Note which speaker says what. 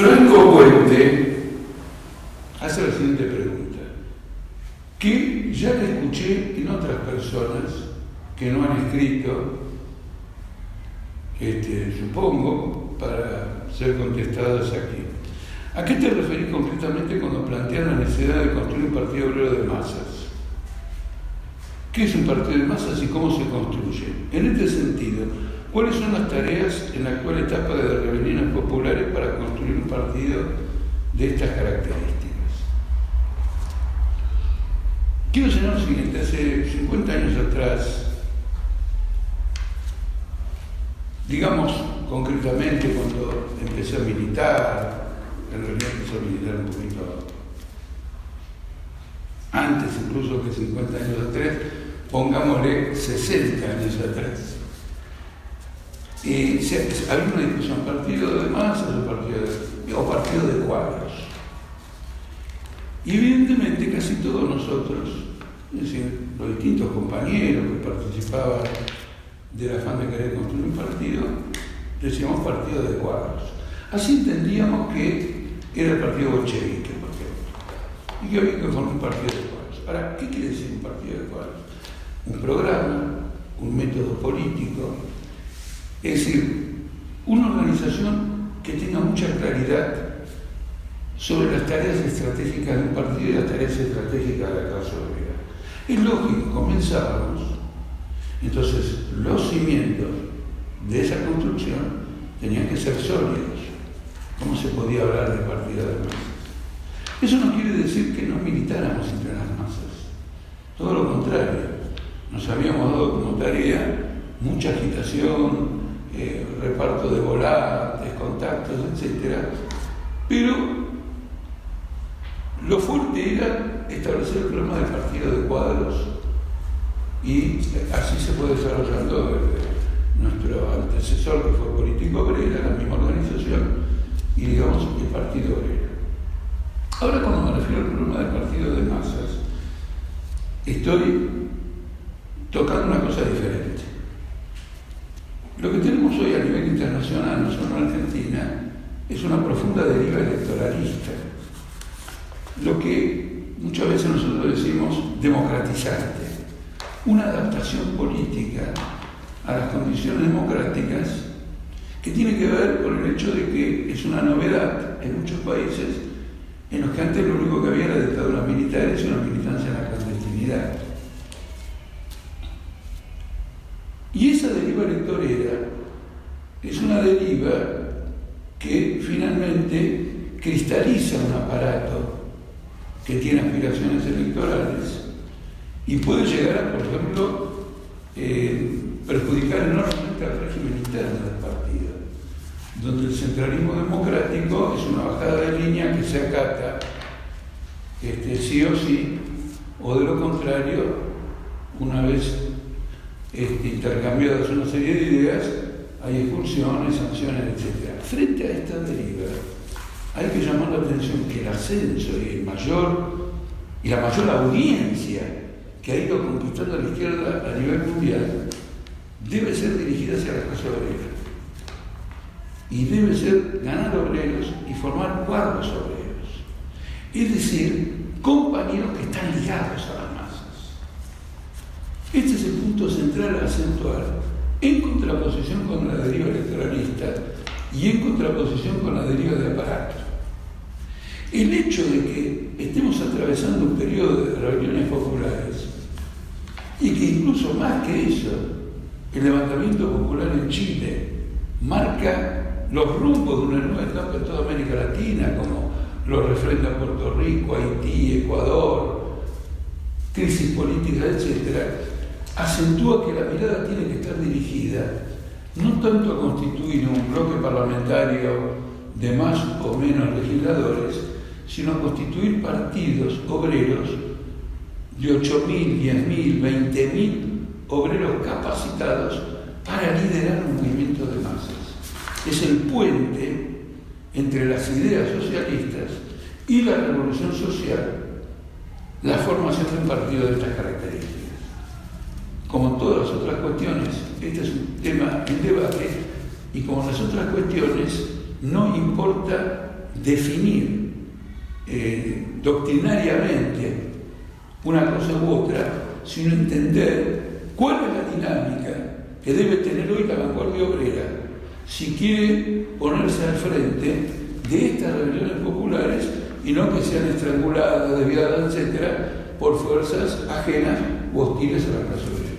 Speaker 1: Franco Puente hace la siguiente pregunta, que ya la escuché en otras personas que no han escrito, este, supongo, para ser contestadas aquí. ¿A qué te referís concretamente cuando planteas la necesidad de construir un partido obrero de masas? ¿Qué es un partido de masas y cómo se construye? En este sentido, ¿cuáles son las tareas en la actual etapa de las rebeliones populares para construir un partido de estas características? Quiero señalar lo siguiente, hace 50 años atrás, digamos concretamente cuando empecé a militar, en realidad empecé a militar un poquito antes incluso que 50 años atrás, pongámosle 60 años atrás. Había una discusión, partido de masas o partido de, o partido de cuadros. Y evidentemente casi todos nosotros, los distintos compañeros que participaban del afán de querer construir un partido, decíamos partido de cuadros. Así entendíamos que era el partido bolchevique, por ejemplo, y que había que formar un partido de cuadros. Ahora, ¿qué quiere decir un partido de cuadros? Un programa, un método político, es decir, una organización que tenga mucha claridad sobre las tareas estratégicas de un partido y las tareas estratégicas de la clase obrera. Es lógico, comenzábamos, entonces los cimientos de esa construcción tenían que ser sólidos. ¿Cómo se podía hablar de partido de masas? Eso no quiere decir que no militáramos entre las masas, todo lo contrario, nos habíamos dado como tarea mucha agitación, eh, reparto de volantes, contactos, etc. Pero lo fuerte era establecer el programa de partido de cuadros y así se fue desarrollando nuestro antecesor que fue político obrera, la misma organización, y digamos el partido obrero. Ahora cuando me refiero al problema del partido de masas, estoy tocando una cosa diferente. Lo que tenemos hoy a nivel internacional, no solo en Argentina, es una profunda deriva electoralista. Lo que muchas veces nosotros decimos democratizante. Una adaptación política a las condiciones democráticas que tiene que ver con el hecho de que es una novedad en muchos países en los que antes lo único que había era dictaduras militares y una militancia en la clandestinidad. Y esa deriva electorera es una deriva que finalmente cristaliza un aparato que tiene aspiraciones electorales y puede llegar a, por ejemplo, eh, perjudicar enormemente al régimen interno del partido, donde el centralismo democrático es una bajada de línea que se acata este, sí o sí, o de lo contrario, una vez este, intercambiadas una serie de ideas, hay expulsiones, sanciones, etc. Frente a esta deriva, hay que llamar la atención que el ascenso y el mayor y la mayor audiencia que ha ido conquistando la izquierda a nivel mundial debe ser dirigida hacia la clase obrera. Y debe ser ganar obreros y formar cuadros obreros. Es decir, compañeros que están ligados a las masas. Este es el punto central a acentuar en contraposición con la deriva electoralista y en contraposición con la deriva de aparato. El hecho de que estemos atravesando un periodo de rebeliones populares y que incluso más que eso, el levantamiento popular en Chile marca los rumbos de una nueva etapa en toda América Latina, como lo refrenda Puerto Rico, Haití, Ecuador, crisis política, etc., acentúa que la mirada tiene que estar dirigida no tanto a constituir un bloque parlamentario de más o menos legisladores, sino a constituir partidos obreros de 8.000, 10.000, 20.000 obreros capacitados para liderar un movimiento de masas. Es el puente entre las ideas socialistas y la revolución social, la formación de un partido de estas características. Como todas las otras cuestiones, este es un tema en debate y como las otras cuestiones, no importa definir eh, doctrinariamente una cosa u otra, sino entender cuál es la dinámica que debe tener hoy la vanguardia obrera si quiere ponerse al frente de estas rebeliones populares y no que sean estranguladas, desviadas, etcétera, por fuerzas ajenas o hostiles a la clase.